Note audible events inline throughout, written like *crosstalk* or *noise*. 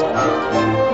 Thank you.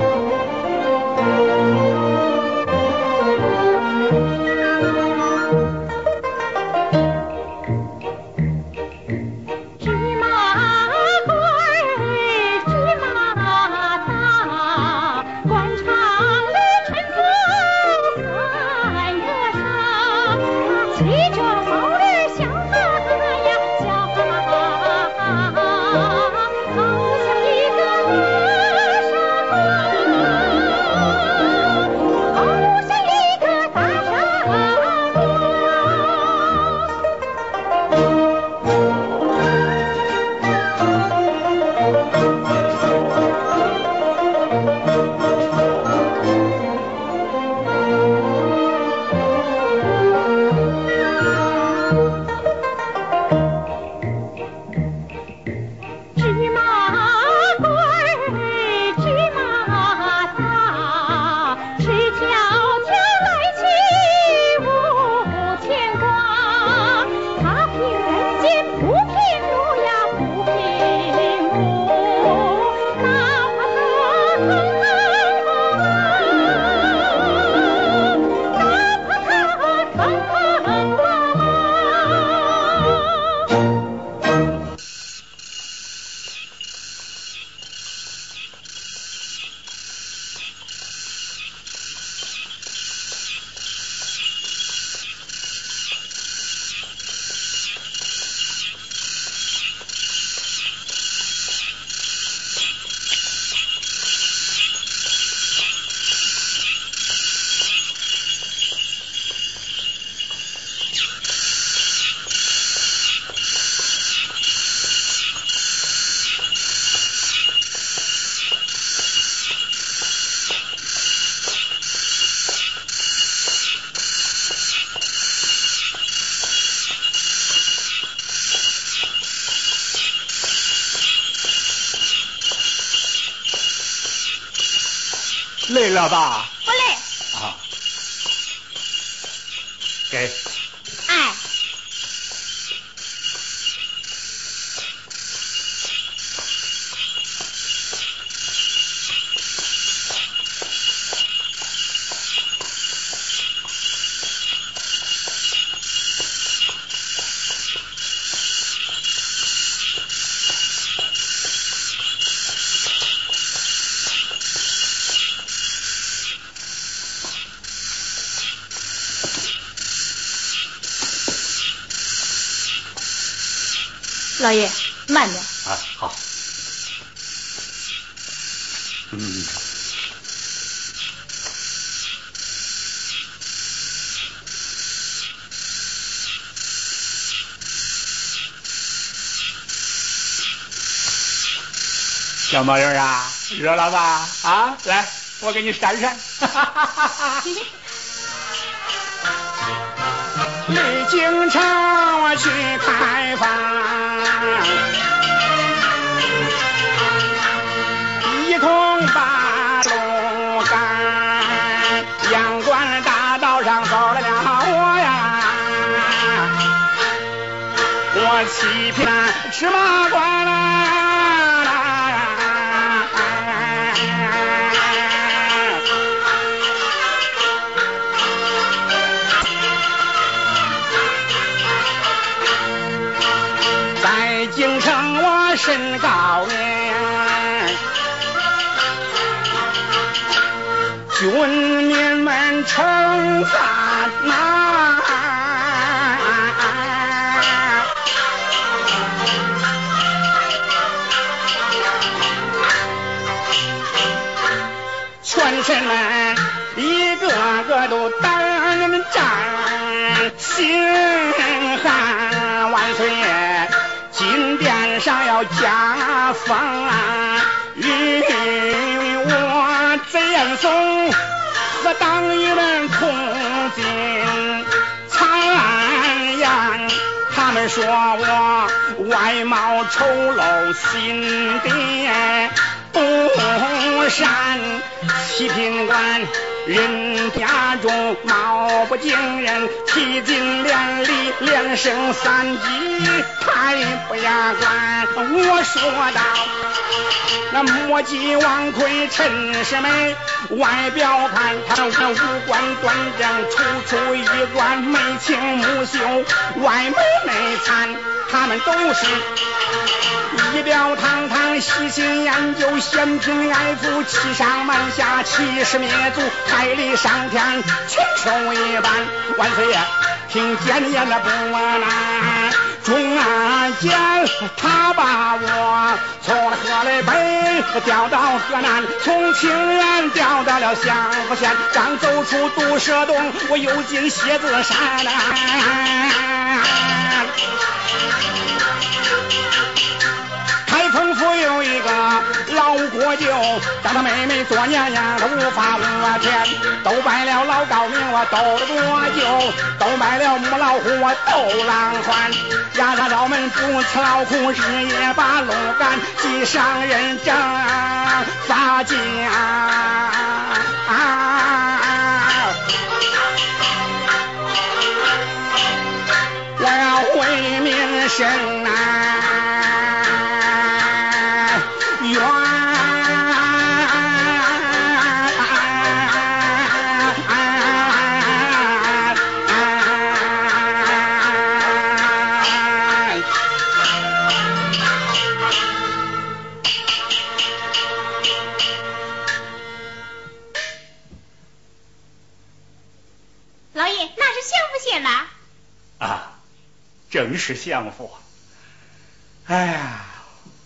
吧？老爷，慢点。啊，好。嗯。小毛人啊，热了吧？啊，来，我给你扇扇。*laughs* 京城我去探访，一同把路赶，阳关大道上走了我呀，我欺骗芝麻官了。称赞呐，全臣们一个个都胆战心寒，万岁。金殿上要加封，与我贼严嵩和党羽们同进谗言。他们说我外貌丑陋，心地不善，七品官人家中貌不惊人，体尽连里，连升三级，太不雅观。我说道，那莫急王魁陈世美，外表看他五官端正，处处衣冠，眉清目秀，外美内参，他们都是。仪表堂堂，细心研究，嫌贫爱富，欺上瞒下，欺师灭祖，害理伤天，禽兽一般。万岁爷，听谏言那不难。中安监他把我从河北调到河南，从清远调到了襄河县，刚走出毒蛇洞，我又进蝎子山。丰府有一个老国舅，叫他妹妹做娘娘，他无法无天，都拜了老高明，我斗了多久，都拜了母老虎，我斗狼欢，压他老门不辞劳苦，日夜把路赶，既上人正发家，我要回民生啊！正是享福，哎呀，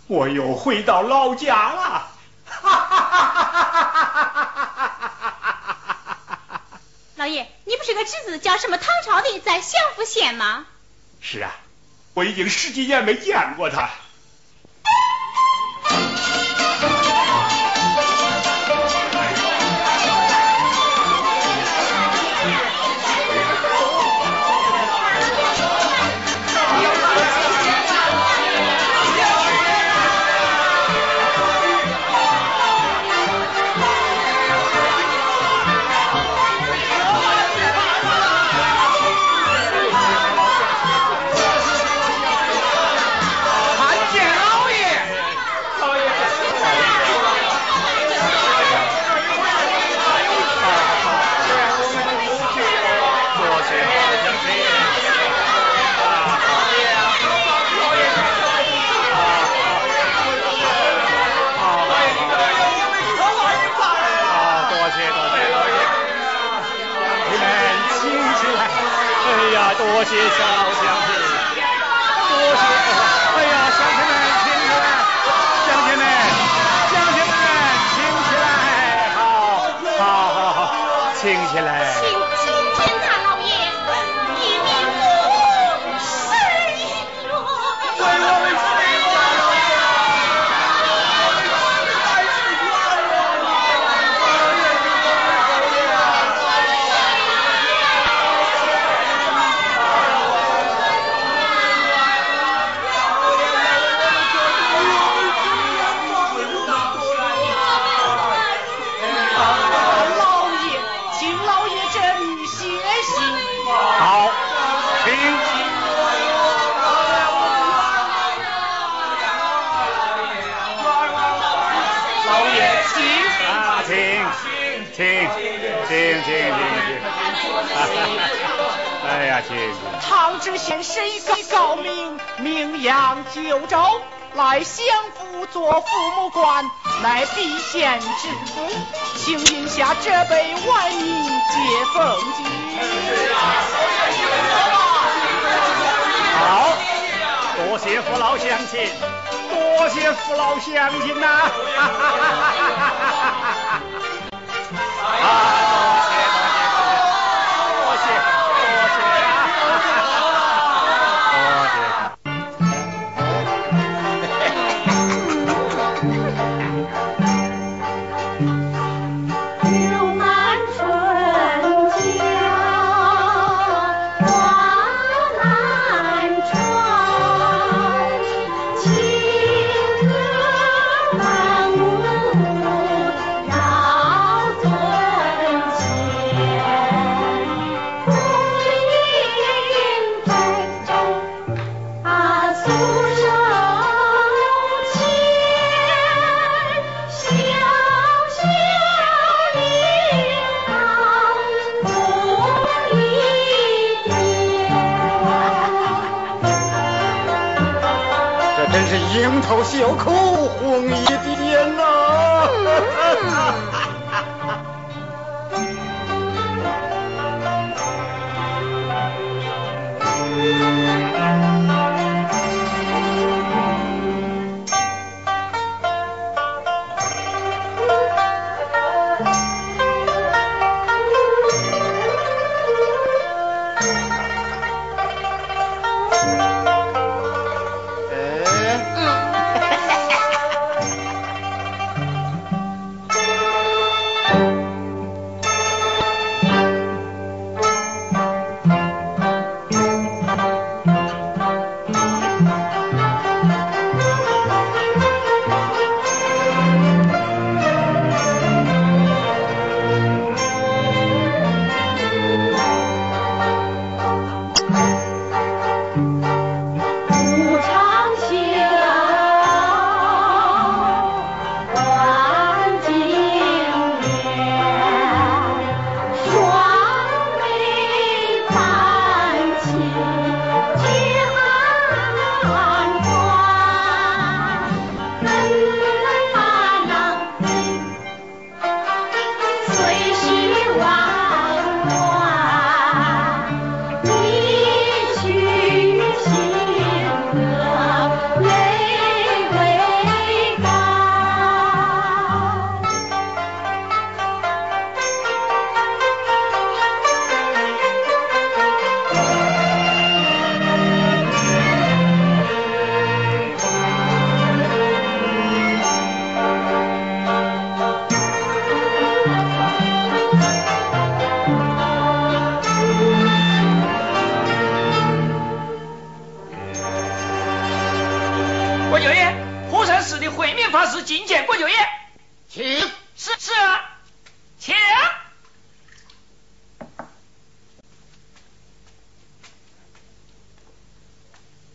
我又回到老家了。*laughs* 老爷，你不是个侄子叫什么唐朝的，在相府县吗？是啊，我已经十几年没见过他。谢谢。知县谁高明，名扬九州，来相府做父母官，乃必县之福，请饮下这杯万民接风酒。好，多谢父老乡亲，多谢父老乡亲呐！啊！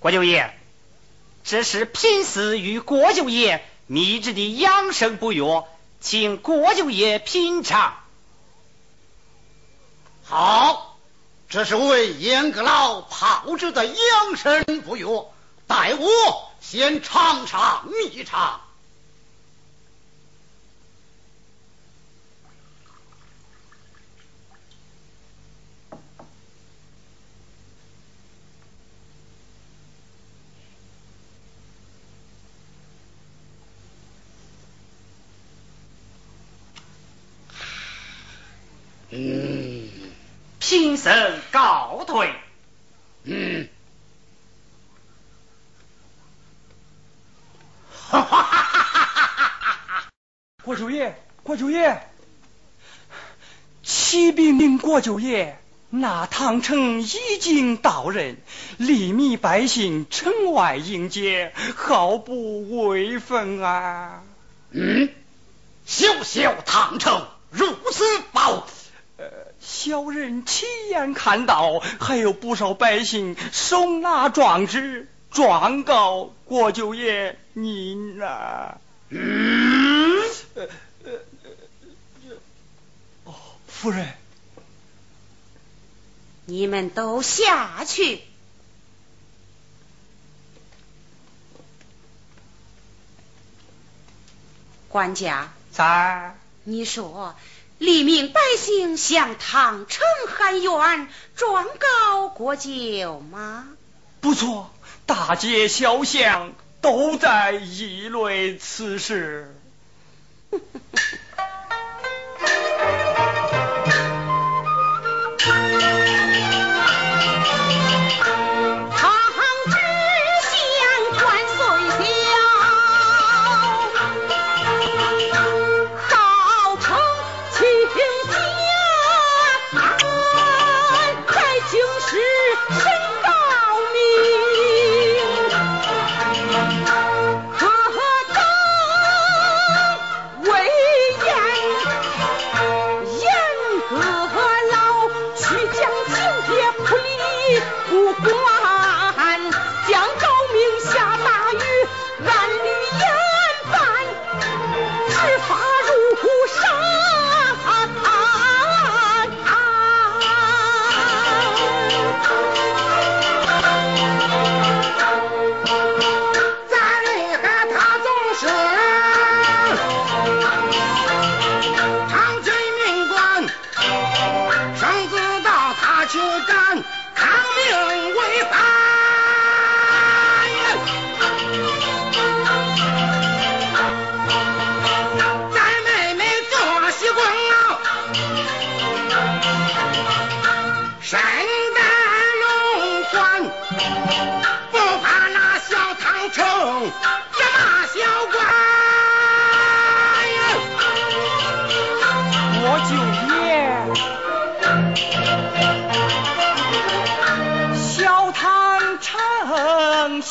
国舅爷，这是贫死与国舅爷秘制的养生补药，请国舅爷品尝。好，这是为严阁老炮制的养生补药，待我先尝尝一尝。嗯，贫僧告退。嗯，哈哈哈哈哈！国舅爷，国舅爷，启禀您国舅爷，那唐城已经到人，黎民百姓城外迎接，毫不威风啊！嗯，小小唐城如此暴。呃，小人亲眼看到，还有不少百姓手拿状纸状告国舅爷您呐。嗯，呃呃呃，哦，夫人，你们都下去。管家在，你说。黎民百姓向唐城喊冤，状告国舅吗？不错，大街小巷都在议论此事。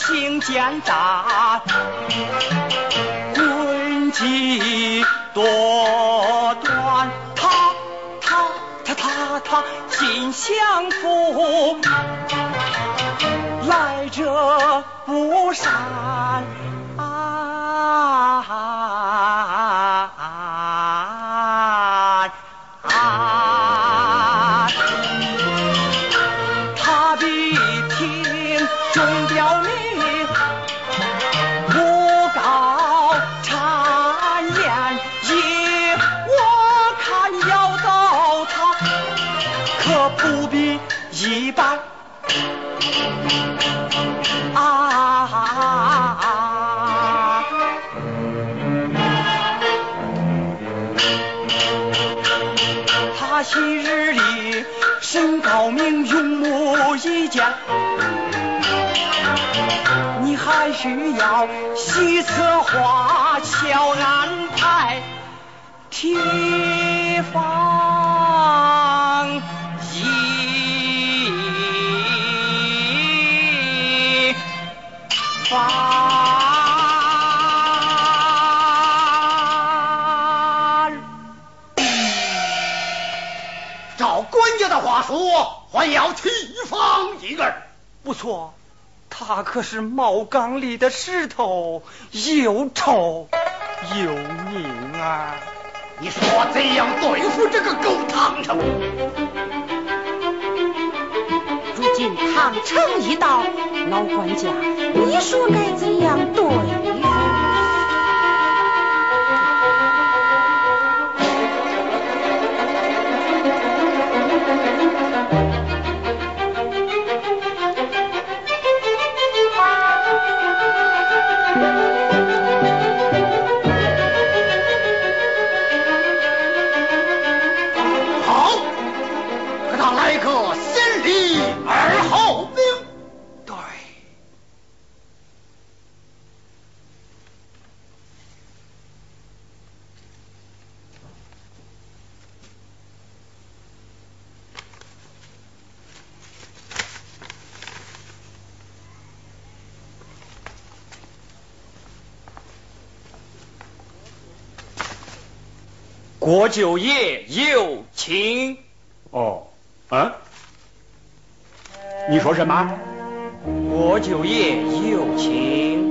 行奸诈，诡计多端，他他他他他心相负，来者不善。需要西策划，巧安排，提防一番。照官家的话说，还要提防一个。不错，他可是茅缸里的石头，又臭又硬啊！你说怎样对付这个狗唐城？如今唐城一到，老管家，你说该怎样对郭九爷有请。哦，嗯，你说什么？郭九爷有请。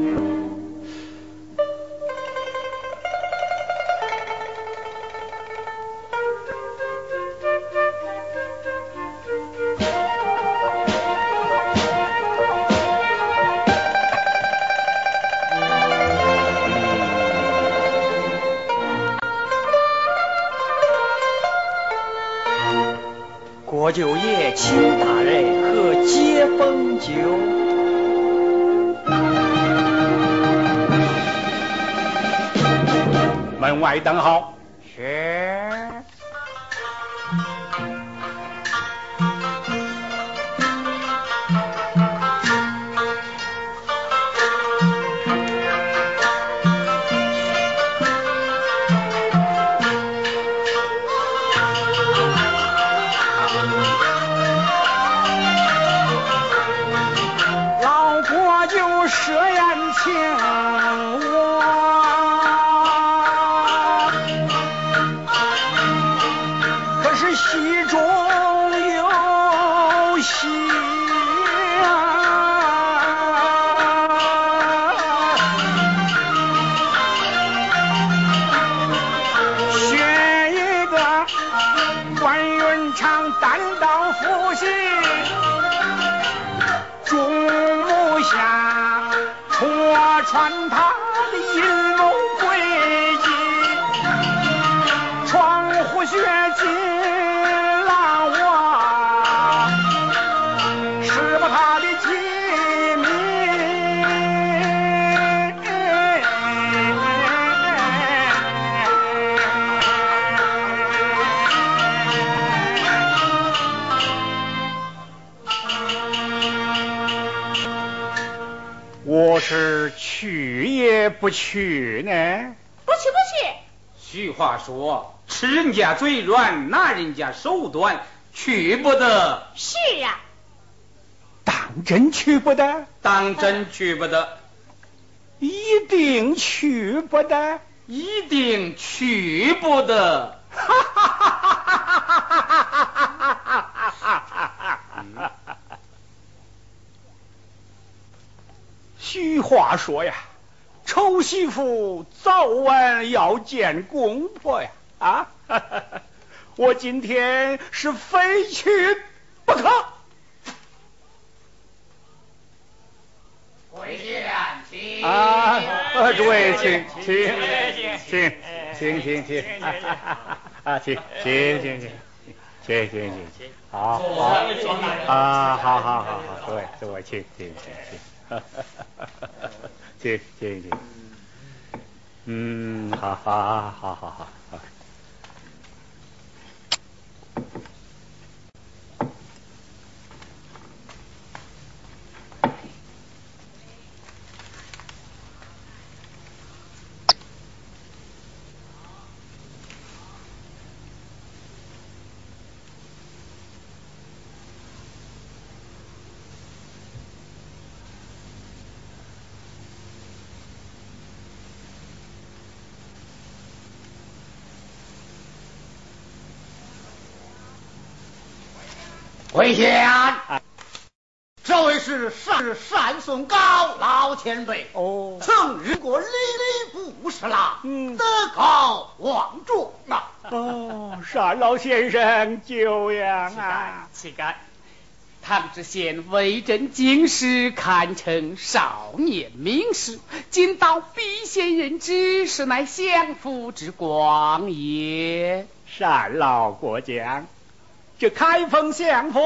穿他的阴谋诡计，闯虎穴进狼窝，是把他的机密。我是去也不去呢。不去不去，俗话说，吃人家嘴软，拿人家手短，去不得。是啊，当当真去不得？当真去不得？一定去不得？一定去不得？哈哈俗话说呀，丑媳妇早晚要见公婆呀！啊，*laughs* 我今天是非去不可。回去，请啊，诸位，请请请请请请，啊，请请请请请请请，好好啊，好好好好，诸位诸位，请请请请 *laughs* 请请，嗯，好好好好好。跪下！这位是单单宋高老前辈，哦，曾任过礼礼部侍郎，嗯，德高望重啊！哦，单老先生久仰啊！乞丐，唐知县为朕经师，堪称少年名师，今到避县任职，实乃相夫之光也。单老过奖。这开封相府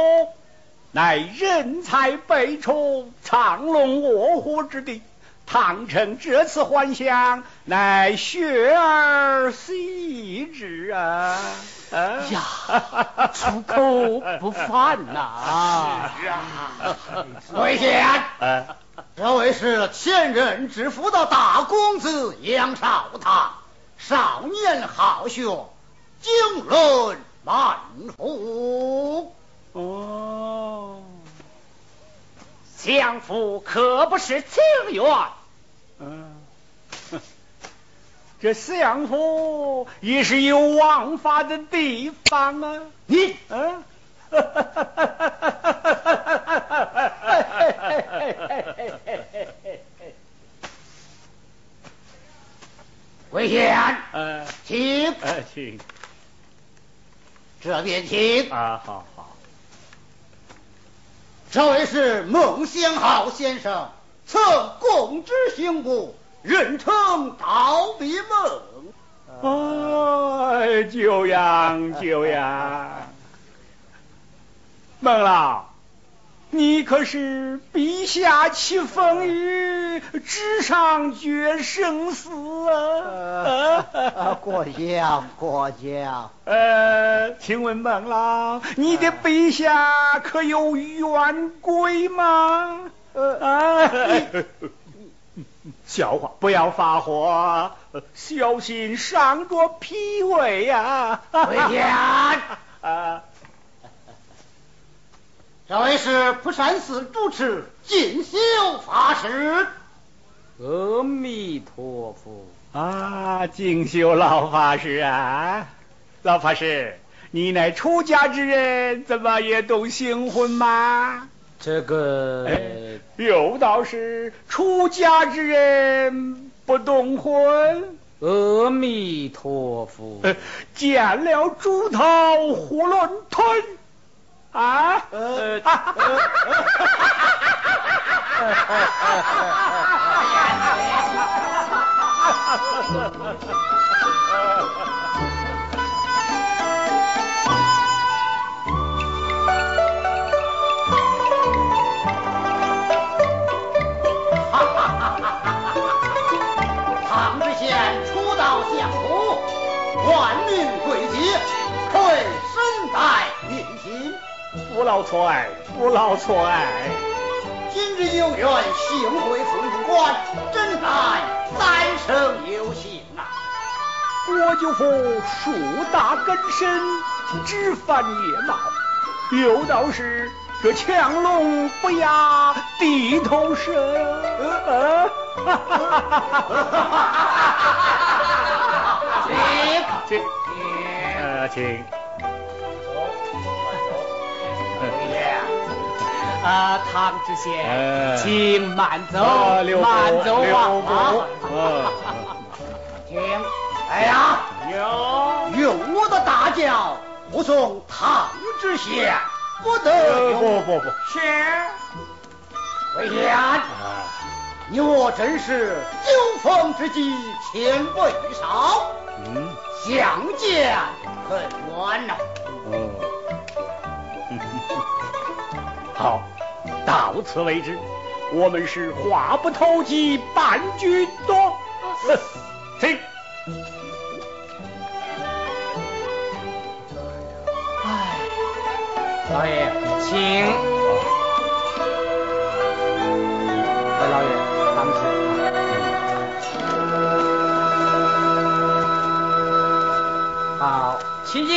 乃人才辈出、藏龙卧虎之地，唐城这次还乡，乃学而习之啊！呀，出口不凡呐！是啊，*laughs* 魏县，这位是前任知府的大公子杨少堂，少年好学，经纶。满腹哦，相府可不是情缘。嗯，这相府也是有王法的地方啊。你。嗯，*laughs* 魏延，呃，请，呃，请。这边请啊，好好。这位是孟先好先生，曾共知刑部，人称刀笔孟。哎，久仰久仰。孟老，你可是笔下起风雨，纸上决生死啊！啊，*laughs* 过奖过奖。呃，请问孟老，你的笔下可有冤鬼吗？啊！*laughs* 笑话，不要发火，小心伤着脾胃呀！回家。啊。*laughs* 这位是蒲山寺主持进修法师。阿弥陀佛。啊，进修老法师啊，老法师，你乃出家之人，怎么也懂行婚吗？这个有道是出家之人不懂婚。阿弥陀佛。见了猪头囫囵吞。啊！呃，哈哈哈唐知县初到相府，万民归接，可谓身带民心。不劳错爱，不劳错爱。今日有缘幸会父母官，真乃三生有幸啊！我舅父树大根深，枝繁叶茂，有道是这强龙不压地头蛇。呃哈哈哈哈哈哈请，请，呃，请。啊，唐知县，请慢走，慢走啊！请，哎呀，有，用我的大轿护送唐知县，不得不不不，是。魏县，你我真是酒逢知己千杯少，嗯，相见恨晚呐。好。到此为止，我们是话不投机半句多。请。哎，老爷，请。哎，老爷，当时。好，请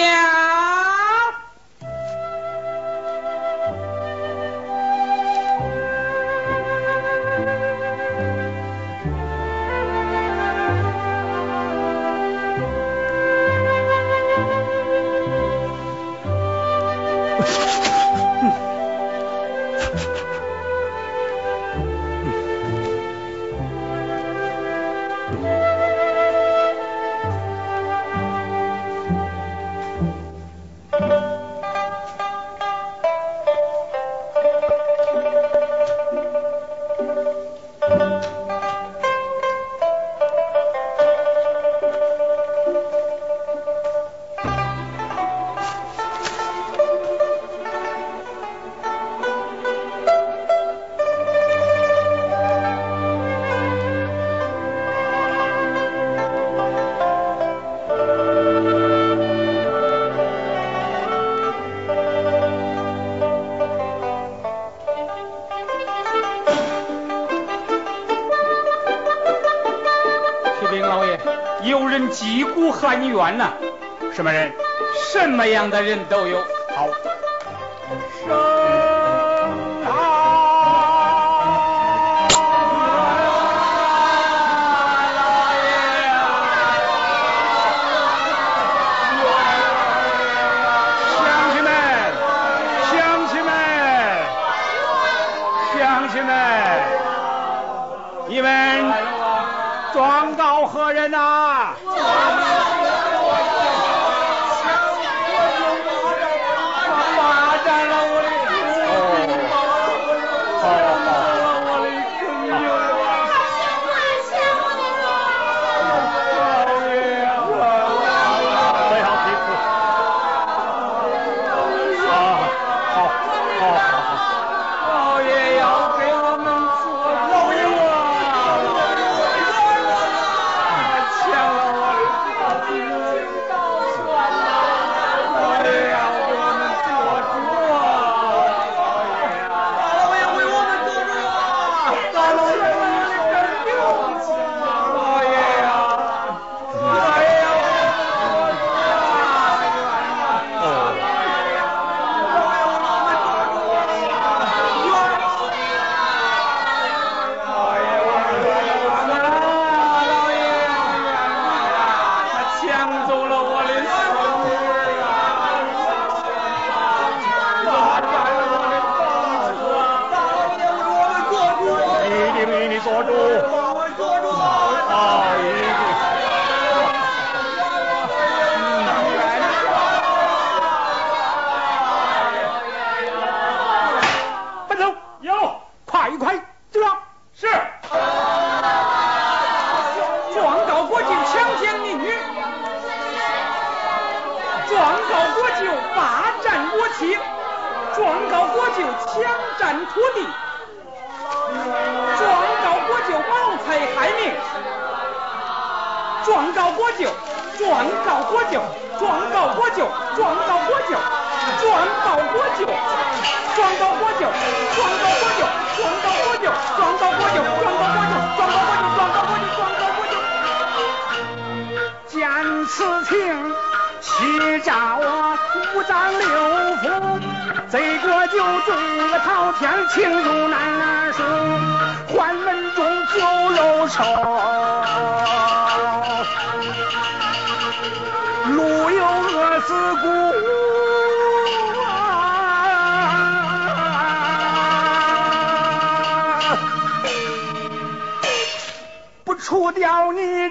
讲。喊冤呐！什么人？什么样的人都有。好。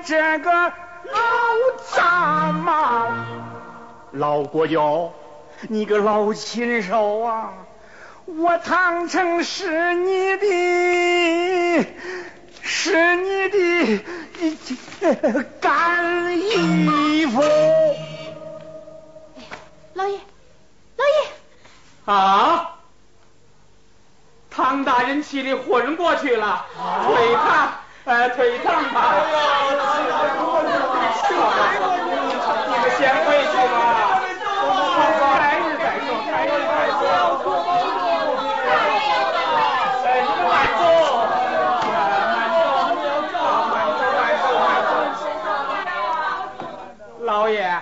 这个老杂毛，老国舅，你个老禽兽啊！我唐城是你的，是你的干衣服。老爷，老爷啊！唐大人气的昏过去了，退堂。哎，腿疼吧？哎呀，你们先回去吧。改日再说，改日再说。哎，你们慢走，慢走，慢走，慢走。老爷，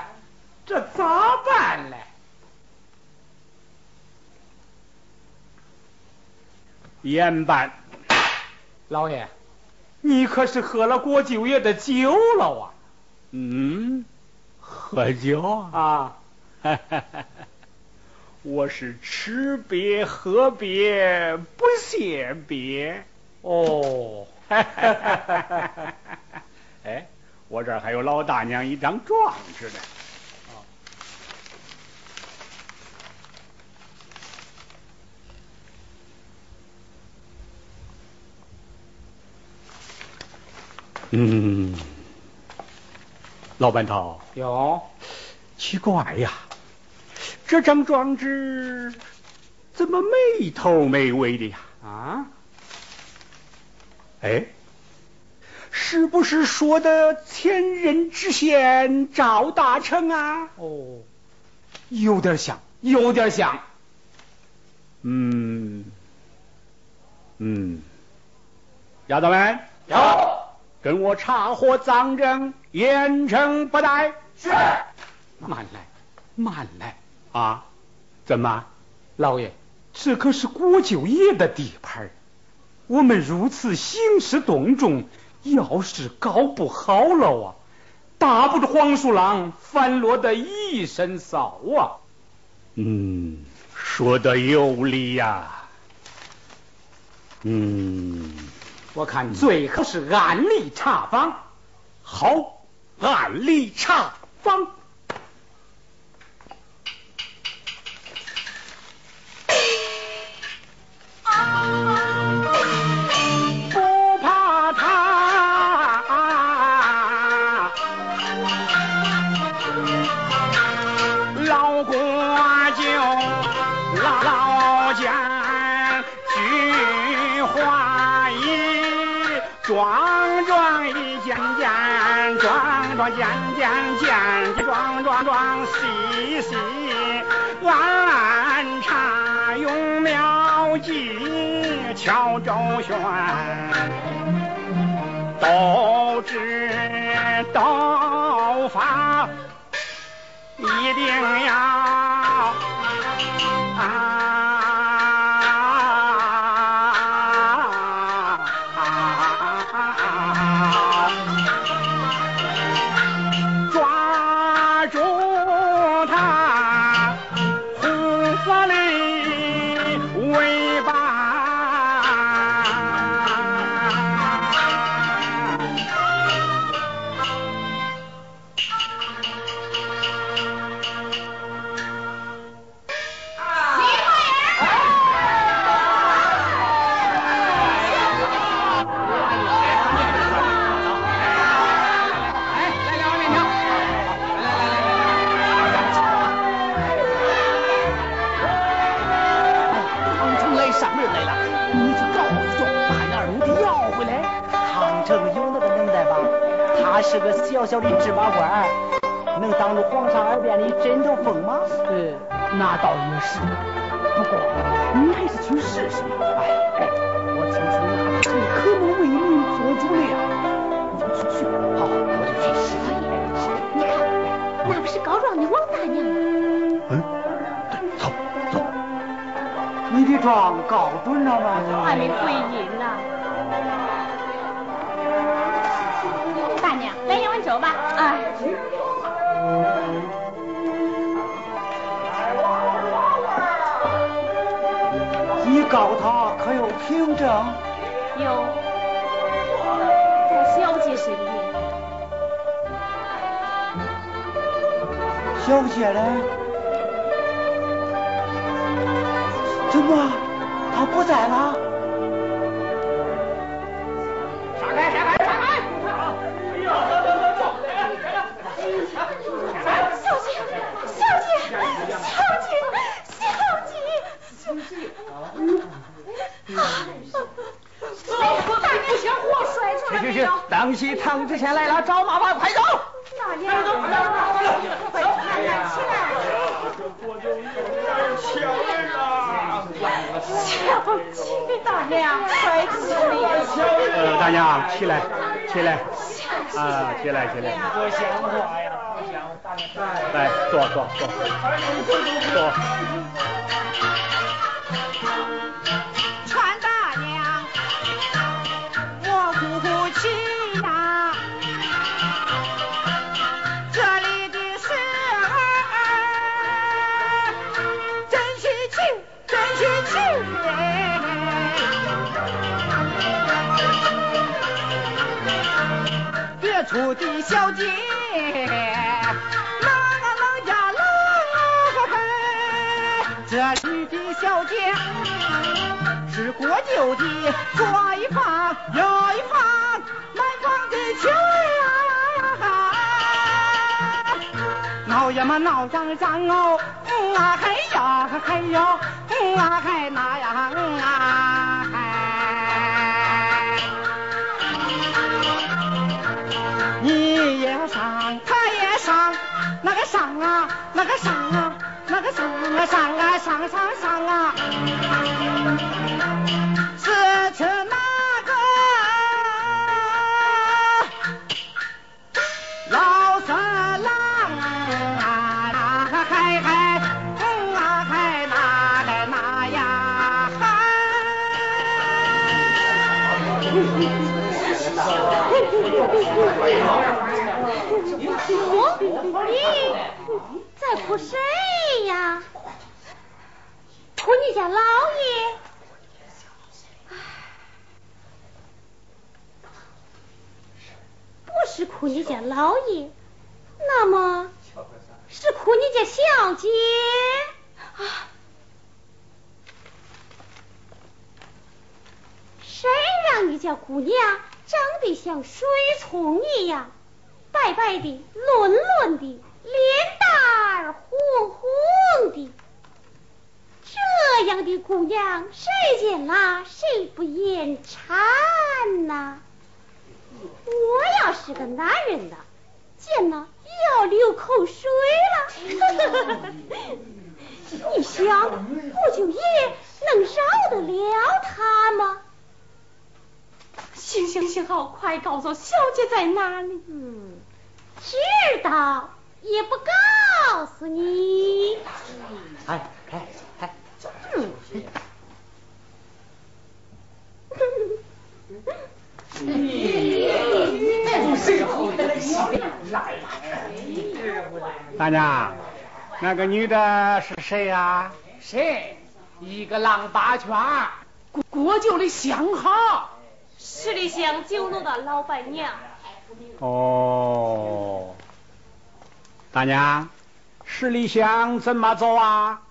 这咋办呢？严办。老爷。你可是喝了郭九爷的酒了啊？嗯，喝酒啊？*laughs* 我是吃瘪喝瘪不谢别哦。*laughs* 哎，我这儿还有老大娘一张状纸呢。嗯，老板头有奇怪呀，这张状纸怎么没头没尾的呀？啊？哎，是不是说的前任知县赵大成啊？哦，有点像，有点像。嗯嗯，丫头们有。跟我查获赃证，严惩不贷。是。慢来，慢来啊！怎么，老爷，这可是郭舅爷的地盘我们如此兴师动众，要是搞不好了啊，打不着黄鼠狼，反落得一身骚啊！嗯，说的有理呀。嗯。我看最好是暗里查房，好，暗里查房。一件件桩桩件件件桩桩桩细细观察用妙计巧周旋都知道法一定要啊小的芝麻官，能挡住皇上耳边的枕头风吗？呃，那倒也是。不过你还是去试试吧。哎哎，我听说这可能为民做主了。你就去去，好，我就去试。你看，那不是告状的王大娘吗。嗯，走走。你的状告准了吗？还没回音呢。来一碗粥吧。哎。你告他可有凭证？有，在小姐身边。小姐嘞？怎么，她不在了？啊，起来，起来。不像话呀！来，坐坐坐坐。传大娘，我哭泣呀，这里的事儿真稀奇，真稀奇。别处的小姐，郎啊郎呀郎啊嘿，这里的小姐。是国舅的左一旁，右一旁，南方的去呀！闹呀嘛闹嚷嚷哦，嗯啊嗨呀嗨哟，嗯啊嗨那呀嗯啊嗨。那个上啊，那个上啊，那个上啊上啊上上上啊。哦，咦，在哭谁呀？哭你家老爷。不是哭你家老爷，那么是哭你家小姐啊？谁让你家姑娘长得像水葱一样，白白的、嫩嫩的，脸蛋儿红红的？这样的姑娘，谁见了谁不眼馋呐？我要是个男人呐，见了也要流口水了。*laughs* 你想，我就也能饶得了他吗？行行行，好，快告诉小姐在哪里。嗯，知道也不告诉你。哎哎哎，嗯。大娘，那个女的是谁呀？谁？一个浪八圈，国国舅的相好。十里香酒楼的老板娘。哦，大娘，十里香怎么走啊？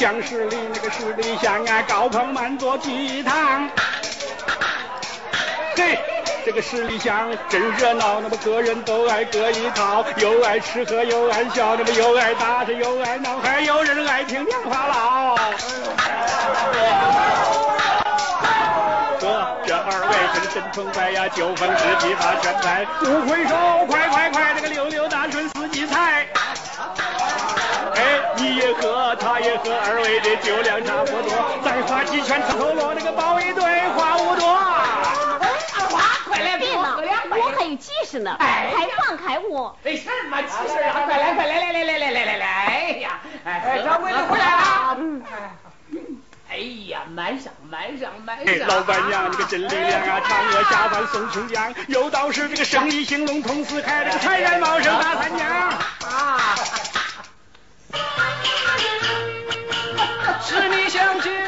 香，香十里那个十里香啊，高朋满座聚一堂。嘿，这个十里香真热闹，那么个人都爱各一套，又爱吃喝又爱笑，那么又爱打是又爱闹，还有人爱听娘话唠。哥这二位这个真崇拜呀，酒逢知己把全在，不回首，快快快，这个溜溜你也喝，他也喝，二位的酒量差不多，再花几拳头落，那个包一堆话无多。二花，快来别闹，我还有急事呢，哎快放开我！没事儿嘛，急事啊！快来，快来，来来来来来来来！哎呀，哎，掌柜的回来了。嗯，哎呀，满上满上满哎，上！老板娘，你个真力量啊！嫦娥下凡送琼浆，有道是这个生意兴隆同四开，这个财源茂盛大三江。啊！是你想起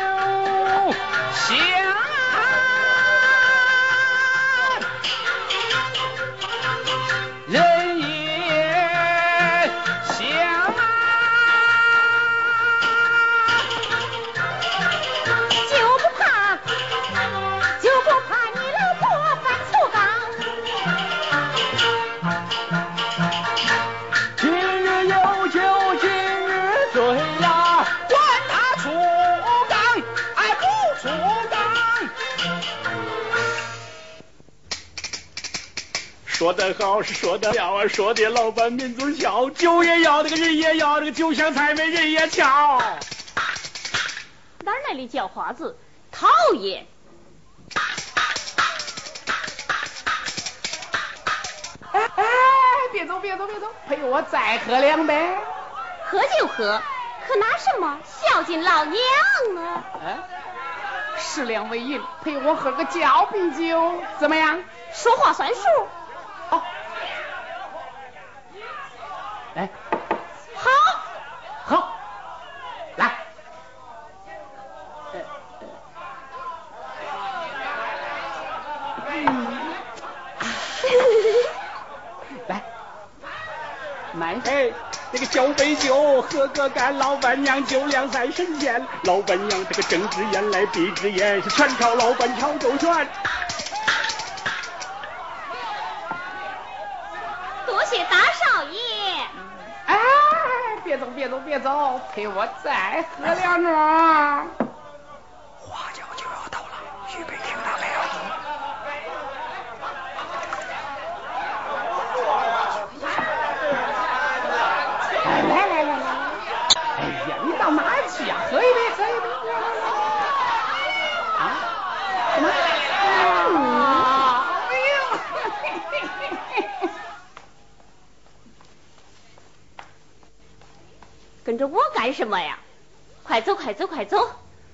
说得好是说得了啊，说的老板民族笑，酒也要，这个人也要，这个酒香菜美人也俏。哪儿来的叫花子？讨厌！哎哎，别走别走别走，陪我再喝两杯。喝就喝，可拿什么？孝敬老娘啊！哎，十两为银，陪我喝个交杯酒，怎么样？说话算数。好，来，好，好，来。来，慢些。哎，这个交杯酒，喝个干，老板娘酒量在身前，老板娘这个睁只眼来闭只眼，是全靠老板敲周旋。多谢大少爷。哎，别走别走别走，陪我再喝两盅。花轿就要到了，预备听到没有？来来来来来，哎呀，你到哪儿去呀、喝一杯，喝一杯。啊？什么？啊！哎呦！跟着我干什么呀？快走，快走，快走！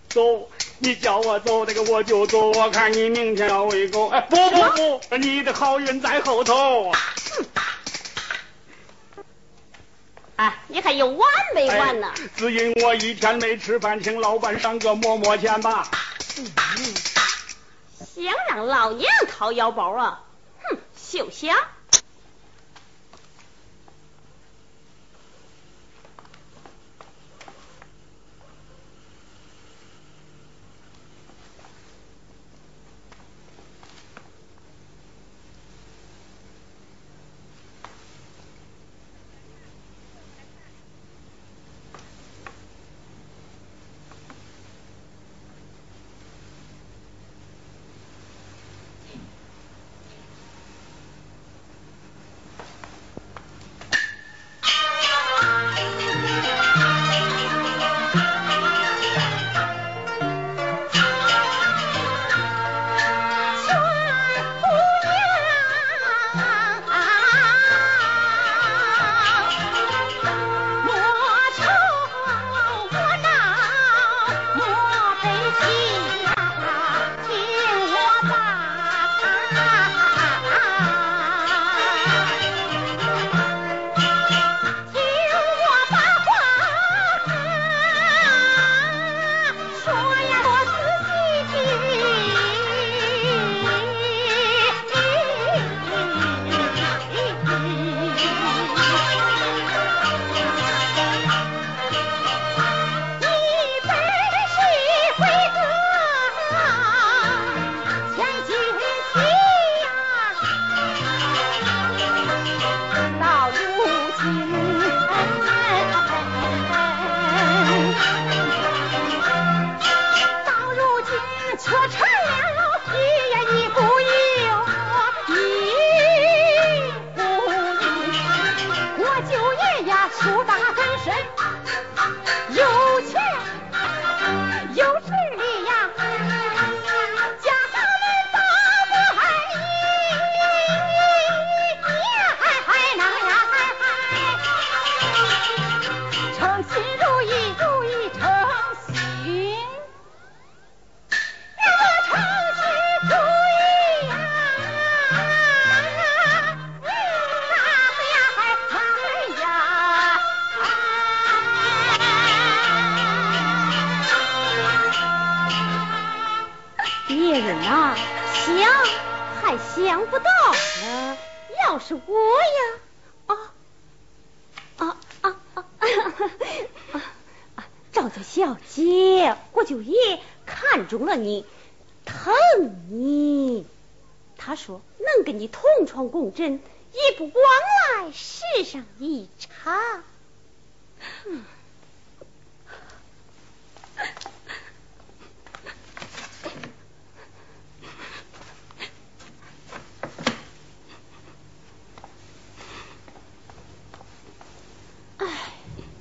走，你叫我走，那个我就走。我看你明天要喂狗。哎，不不不，你的好运在后头。哎，你还有完没完呢？哎只因我一天没吃饭，请老板赏个馍馍钱吧。想让老娘掏腰包啊？哼，休想！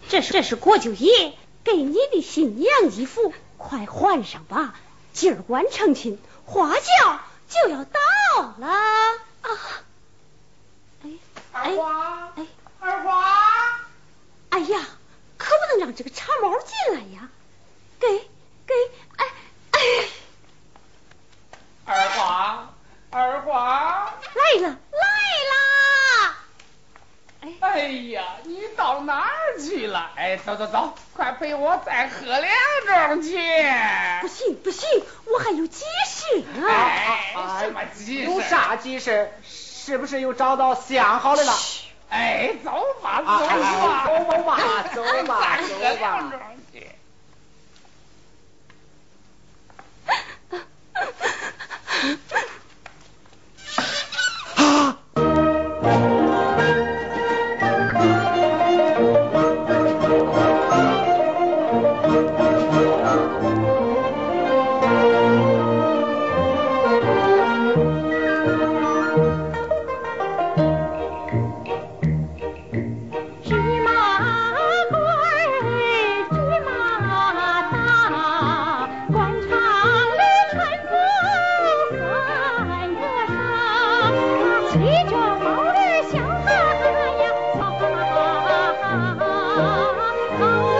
这是这是国舅爷给你的新娘衣服，快换上吧。今儿晚成亲，花轿就要到了啊！哎哎花哎二花，哎呀，可不能让这个茶猫进来呀！给给哎哎，二花，二花，来了！哎呀，你到哪儿去了？哎，走走走，快陪我再喝两盅去。不行不行，我还有急事啊。哎，有啥急事？是不是又找到相好的了？哎，走吧走吧走吧走吧，走吧走吧。*laughs*